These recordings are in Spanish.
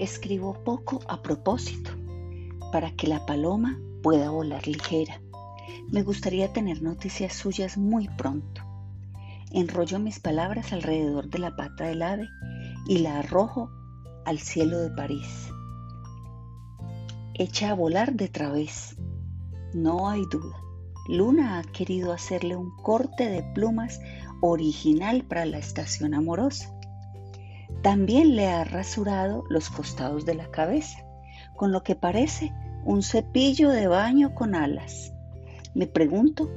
Escribo poco a propósito, para que la paloma pueda volar ligera. Me gustaría tener noticias suyas muy pronto. Enrollo mis palabras alrededor de la pata del ave y la arrojo al cielo de París. Echa a volar de través. No hay duda. Luna ha querido hacerle un corte de plumas original para la estación amorosa. También le ha rasurado los costados de la cabeza, con lo que parece un cepillo de baño con alas. Me pregunto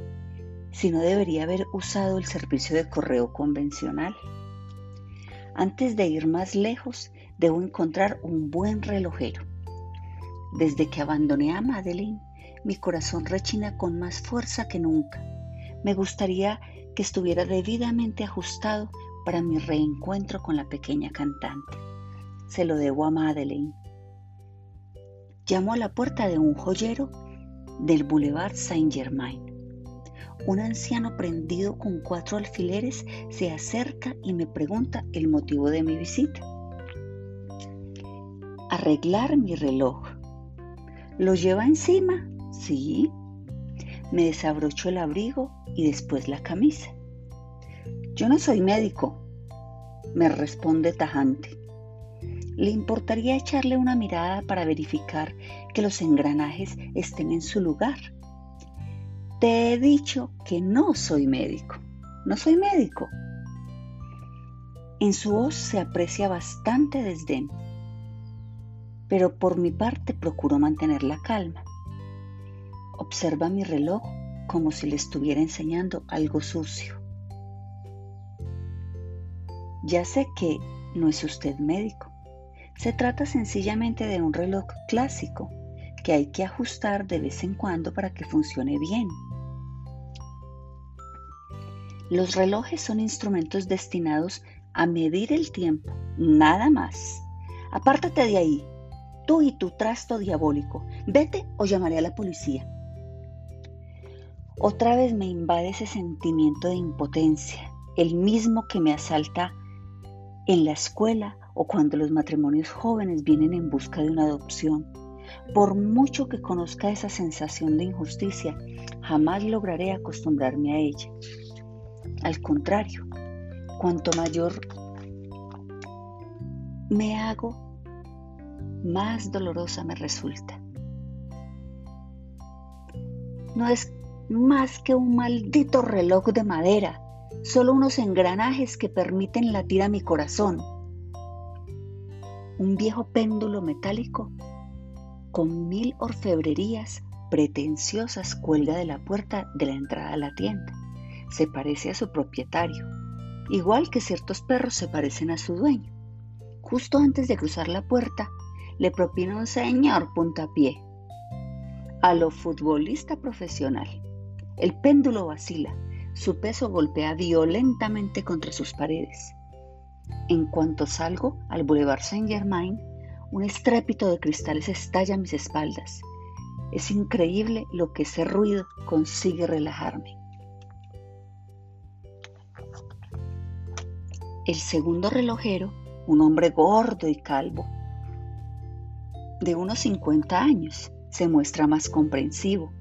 si no debería haber usado el servicio de correo convencional. Antes de ir más lejos, debo encontrar un buen relojero. Desde que abandoné a Madeleine, mi corazón rechina con más fuerza que nunca. Me gustaría que estuviera debidamente ajustado para mi reencuentro con la pequeña cantante. Se lo debo a Madeleine. Llamo a la puerta de un joyero del Boulevard Saint-Germain. Un anciano prendido con cuatro alfileres se acerca y me pregunta el motivo de mi visita. Arreglar mi reloj. ¿Lo lleva encima? Sí. Me desabrocho el abrigo y después la camisa. Yo no soy médico, me responde tajante. ¿Le importaría echarle una mirada para verificar que los engranajes estén en su lugar? Te he dicho que no soy médico. No soy médico. En su voz se aprecia bastante desdén, pero por mi parte procuro mantener la calma. Observa mi reloj como si le estuviera enseñando algo sucio. Ya sé que no es usted médico. Se trata sencillamente de un reloj clásico que hay que ajustar de vez en cuando para que funcione bien. Los relojes son instrumentos destinados a medir el tiempo, nada más. Apártate de ahí, tú y tu trasto diabólico. Vete o llamaré a la policía. Otra vez me invade ese sentimiento de impotencia, el mismo que me asalta en la escuela o cuando los matrimonios jóvenes vienen en busca de una adopción. Por mucho que conozca esa sensación de injusticia, jamás lograré acostumbrarme a ella. Al contrario, cuanto mayor me hago, más dolorosa me resulta. No es más que un maldito reloj de madera, solo unos engranajes que permiten latir a mi corazón. Un viejo péndulo metálico con mil orfebrerías pretenciosas cuelga de la puerta de la entrada a la tienda se parece a su propietario, igual que ciertos perros se parecen a su dueño. Justo antes de cruzar la puerta, le propina un señor puntapié. A lo futbolista profesional. El péndulo vacila, su peso golpea violentamente contra sus paredes. En cuanto salgo al Boulevard Saint-Germain, un estrépito de cristales estalla a mis espaldas. Es increíble lo que ese ruido consigue relajarme. El segundo relojero, un hombre gordo y calvo, de unos 50 años, se muestra más comprensivo.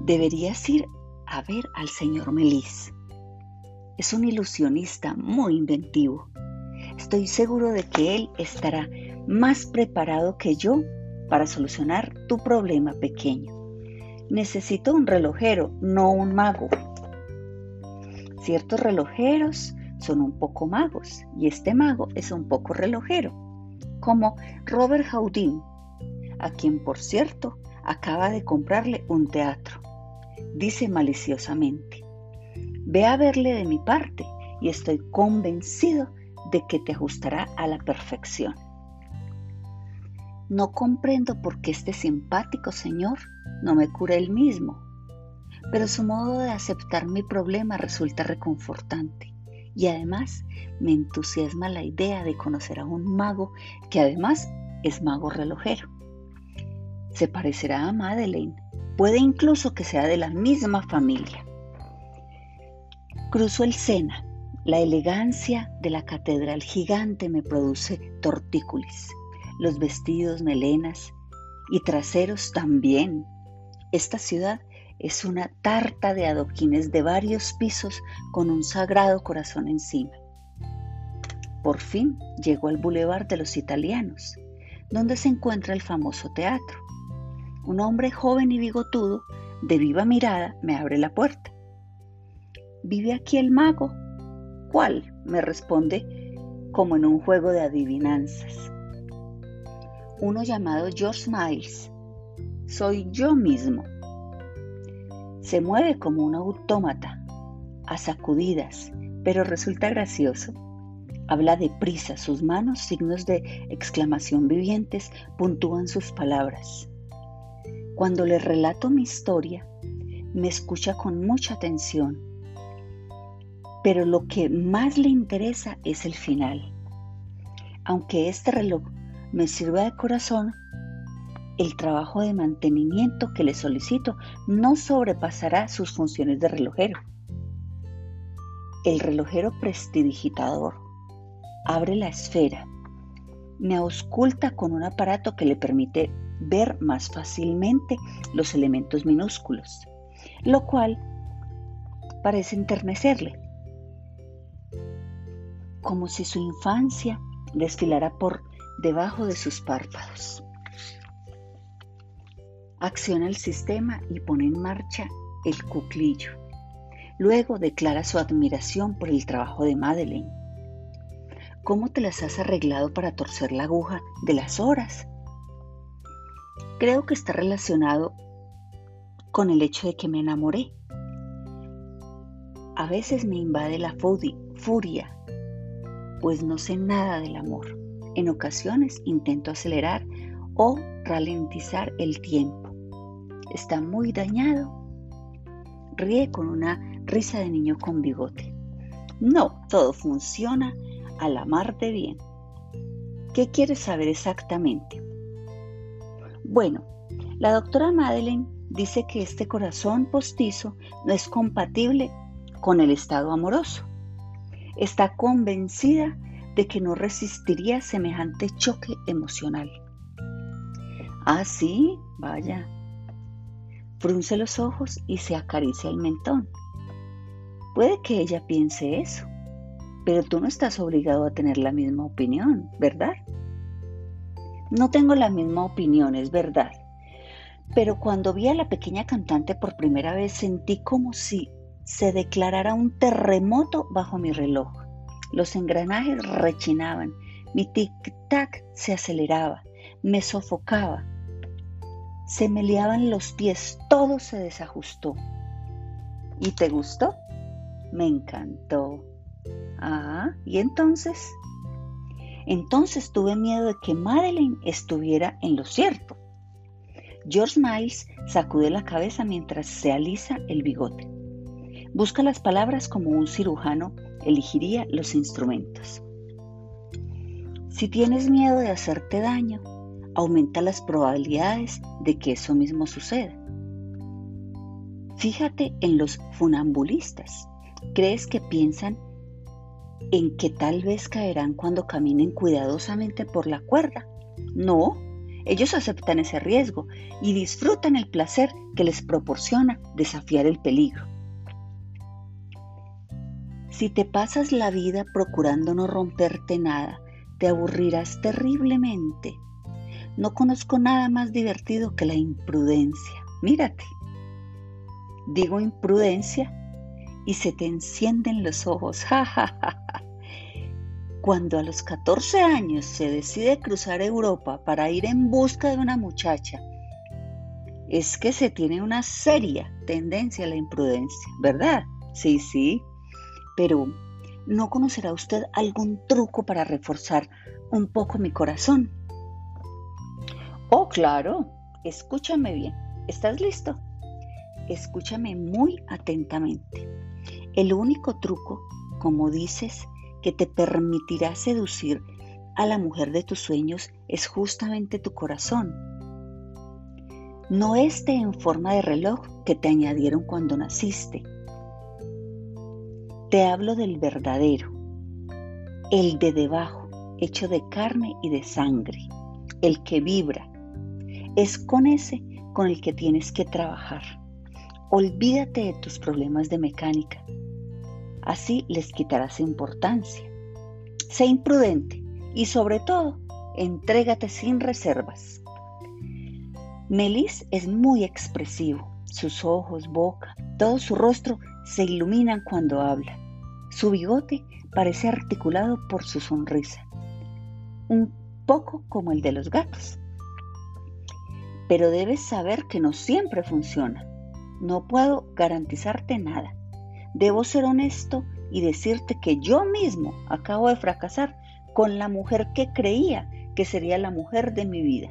Deberías ir a ver al señor Melis. Es un ilusionista muy inventivo. Estoy seguro de que él estará más preparado que yo para solucionar tu problema pequeño. Necesito un relojero, no un mago. Ciertos relojeros son un poco magos y este mago es un poco relojero, como Robert Houdin, a quien por cierto acaba de comprarle un teatro. Dice maliciosamente, ve a verle de mi parte y estoy convencido de que te ajustará a la perfección. No comprendo por qué este simpático señor no me cura él mismo, pero su modo de aceptar mi problema resulta reconfortante y además me entusiasma la idea de conocer a un mago que además es mago relojero. Se parecerá a Madeleine, puede incluso que sea de la misma familia. Cruzo el Sena La elegancia de la catedral gigante me produce tortícolis. Los vestidos, melenas y traseros también. Esta ciudad es una tarta de adoquines de varios pisos con un sagrado corazón encima. Por fin llegó al Boulevard de los Italianos, donde se encuentra el famoso teatro. Un hombre joven y bigotudo, de viva mirada, me abre la puerta. ¿Vive aquí el mago? ¿Cuál? me responde como en un juego de adivinanzas. Uno llamado George Miles. Soy yo mismo. Se mueve como un autómata, a sacudidas, pero resulta gracioso. Habla deprisa, sus manos, signos de exclamación vivientes, puntúan sus palabras. Cuando le relato mi historia, me escucha con mucha atención, pero lo que más le interesa es el final. Aunque este reloj me sirva de corazón, el trabajo de mantenimiento que le solicito no sobrepasará sus funciones de relojero. El relojero prestidigitador abre la esfera, me ausculta con un aparato que le permite ver más fácilmente los elementos minúsculos, lo cual parece enternecerle, como si su infancia desfilara por debajo de sus párpados acciona el sistema y pone en marcha el cuclillo. Luego declara su admiración por el trabajo de Madeleine. ¿Cómo te las has arreglado para torcer la aguja de las horas? Creo que está relacionado con el hecho de que me enamoré. A veces me invade la furia, pues no sé nada del amor. En ocasiones intento acelerar o ralentizar el tiempo está muy dañado. Ríe con una risa de niño con bigote. No, todo funciona a la mar de bien. ¿Qué quieres saber exactamente? Bueno, la doctora Madeleine dice que este corazón postizo no es compatible con el estado amoroso. Está convencida de que no resistiría semejante choque emocional. Ah, sí, vaya, frunce los ojos y se acaricia el mentón. Puede que ella piense eso, pero tú no estás obligado a tener la misma opinión, ¿verdad? No tengo la misma opinión, es verdad. Pero cuando vi a la pequeña cantante por primera vez sentí como si se declarara un terremoto bajo mi reloj. Los engranajes rechinaban, mi tic-tac se aceleraba, me sofocaba se me liaban los pies, todo se desajustó. ¿Y te gustó? Me encantó. Ah, ¿y entonces? Entonces tuve miedo de que Madeleine estuviera en lo cierto. George Miles sacude la cabeza mientras se alisa el bigote. Busca las palabras como un cirujano elegiría los instrumentos. Si tienes miedo de hacerte daño, aumenta las probabilidades de que eso mismo suceda. Fíjate en los funambulistas. ¿Crees que piensan en que tal vez caerán cuando caminen cuidadosamente por la cuerda? No, ellos aceptan ese riesgo y disfrutan el placer que les proporciona desafiar el peligro. Si te pasas la vida procurando no romperte nada, te aburrirás terriblemente no conozco nada más divertido que la imprudencia. Mírate. Digo imprudencia y se te encienden los ojos. Cuando a los 14 años se decide cruzar Europa para ir en busca de una muchacha, es que se tiene una seria tendencia a la imprudencia, ¿verdad? Sí, sí. Pero, ¿no conocerá usted algún truco para reforzar un poco mi corazón? Oh, claro. Escúchame bien. ¿Estás listo? Escúchame muy atentamente. El único truco, como dices, que te permitirá seducir a la mujer de tus sueños es justamente tu corazón. No este en forma de reloj que te añadieron cuando naciste. Te hablo del verdadero, el de debajo, hecho de carne y de sangre, el que vibra. Es con ese con el que tienes que trabajar. Olvídate de tus problemas de mecánica. Así les quitarás importancia. Sé imprudente y sobre todo, entrégate sin reservas. Melis es muy expresivo. Sus ojos, boca, todo su rostro se iluminan cuando habla. Su bigote parece articulado por su sonrisa, un poco como el de los gatos. Pero debes saber que no siempre funciona. No puedo garantizarte nada. Debo ser honesto y decirte que yo mismo acabo de fracasar con la mujer que creía que sería la mujer de mi vida.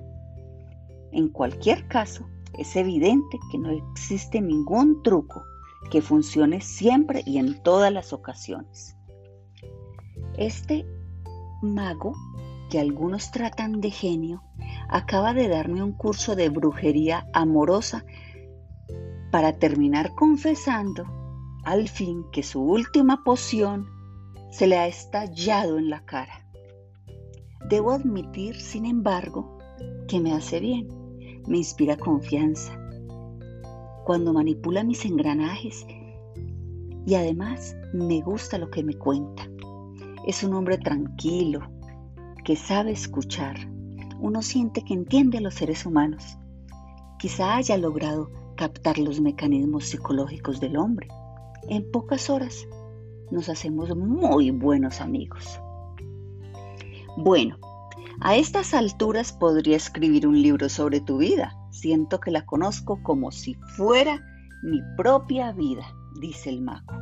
En cualquier caso, es evidente que no existe ningún truco que funcione siempre y en todas las ocasiones. Este mago, que algunos tratan de genio, acaba de darme un curso de brujería amorosa para terminar confesando al fin que su última poción se le ha estallado en la cara. Debo admitir, sin embargo, que me hace bien, me inspira confianza. Cuando manipula mis engranajes y además me gusta lo que me cuenta. Es un hombre tranquilo, que sabe escuchar. Uno siente que entiende a los seres humanos. Quizá haya logrado captar los mecanismos psicológicos del hombre. En pocas horas nos hacemos muy buenos amigos. Bueno, a estas alturas podría escribir un libro sobre tu vida. Siento que la conozco como si fuera mi propia vida, dice el mago.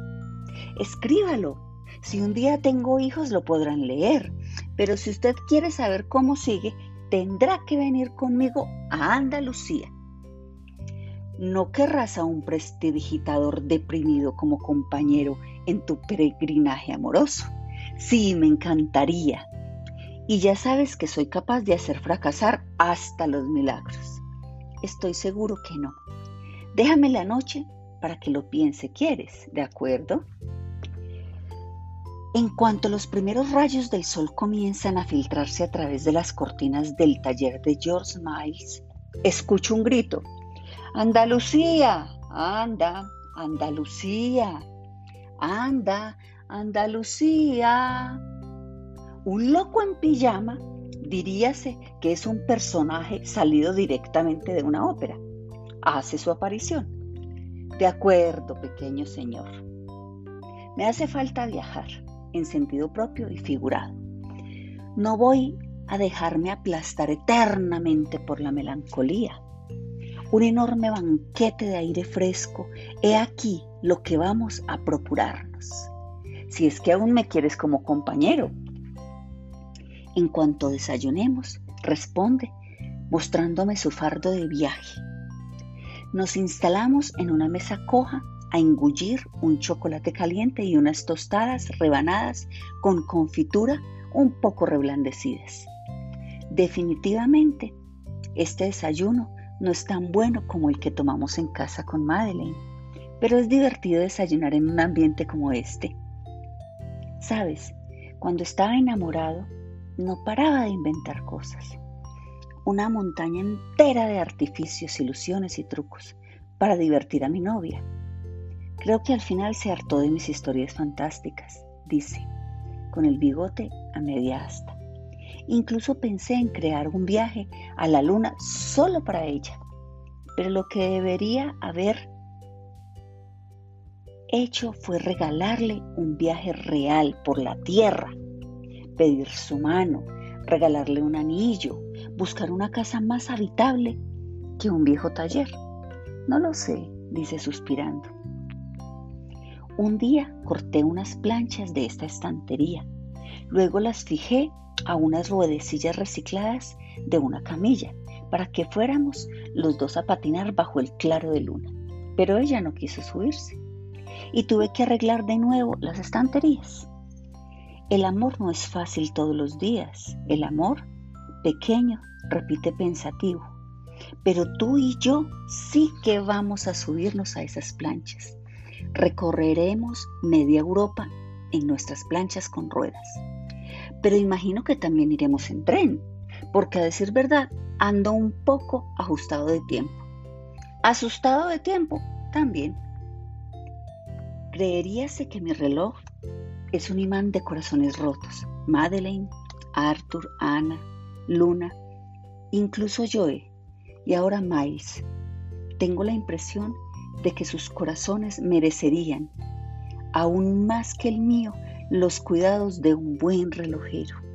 Escríbalo. Si un día tengo hijos lo podrán leer, pero si usted quiere saber cómo sigue, tendrá que venir conmigo a Andalucía. No querrás a un prestidigitador deprimido como compañero en tu peregrinaje amoroso. Sí, me encantaría y ya sabes que soy capaz de hacer fracasar hasta los milagros. Estoy seguro que no. Déjame la noche para que lo piense, ¿quieres? ¿De acuerdo? En cuanto los primeros rayos del sol comienzan a filtrarse a través de las cortinas del taller de George Miles, escucho un grito. Andalucía, anda, Andalucía, anda, Andalucía. Un loco en pijama diríase que es un personaje salido directamente de una ópera. Hace su aparición. De acuerdo, pequeño señor. Me hace falta viajar en sentido propio y figurado. No voy a dejarme aplastar eternamente por la melancolía. Un enorme banquete de aire fresco, he aquí lo que vamos a procurarnos. Si es que aún me quieres como compañero, en cuanto desayunemos, responde, mostrándome su fardo de viaje. Nos instalamos en una mesa coja a engullir un chocolate caliente y unas tostadas rebanadas con confitura un poco reblandecidas. Definitivamente, este desayuno no es tan bueno como el que tomamos en casa con Madeleine, pero es divertido desayunar en un ambiente como este. Sabes, cuando estaba enamorado, no paraba de inventar cosas. Una montaña entera de artificios, ilusiones y trucos para divertir a mi novia. Creo que al final se hartó de mis historias fantásticas, dice, con el bigote a media asta. Incluso pensé en crear un viaje a la luna solo para ella, pero lo que debería haber hecho fue regalarle un viaje real por la Tierra pedir su mano, regalarle un anillo, buscar una casa más habitable que un viejo taller. No lo sé, dice suspirando. Un día corté unas planchas de esta estantería, luego las fijé a unas ruedecillas recicladas de una camilla para que fuéramos los dos a patinar bajo el claro de luna. Pero ella no quiso subirse y tuve que arreglar de nuevo las estanterías. El amor no es fácil todos los días. El amor, pequeño, repite pensativo. Pero tú y yo sí que vamos a subirnos a esas planchas. Recorreremos media Europa en nuestras planchas con ruedas. Pero imagino que también iremos en tren, porque a decir verdad, ando un poco ajustado de tiempo. Asustado de tiempo también. Creeríase que mi reloj es un imán de corazones rotos. Madeleine, Arthur, Ana, Luna, incluso Joe y ahora Miles. Tengo la impresión de que sus corazones merecerían, aún más que el mío, los cuidados de un buen relojero.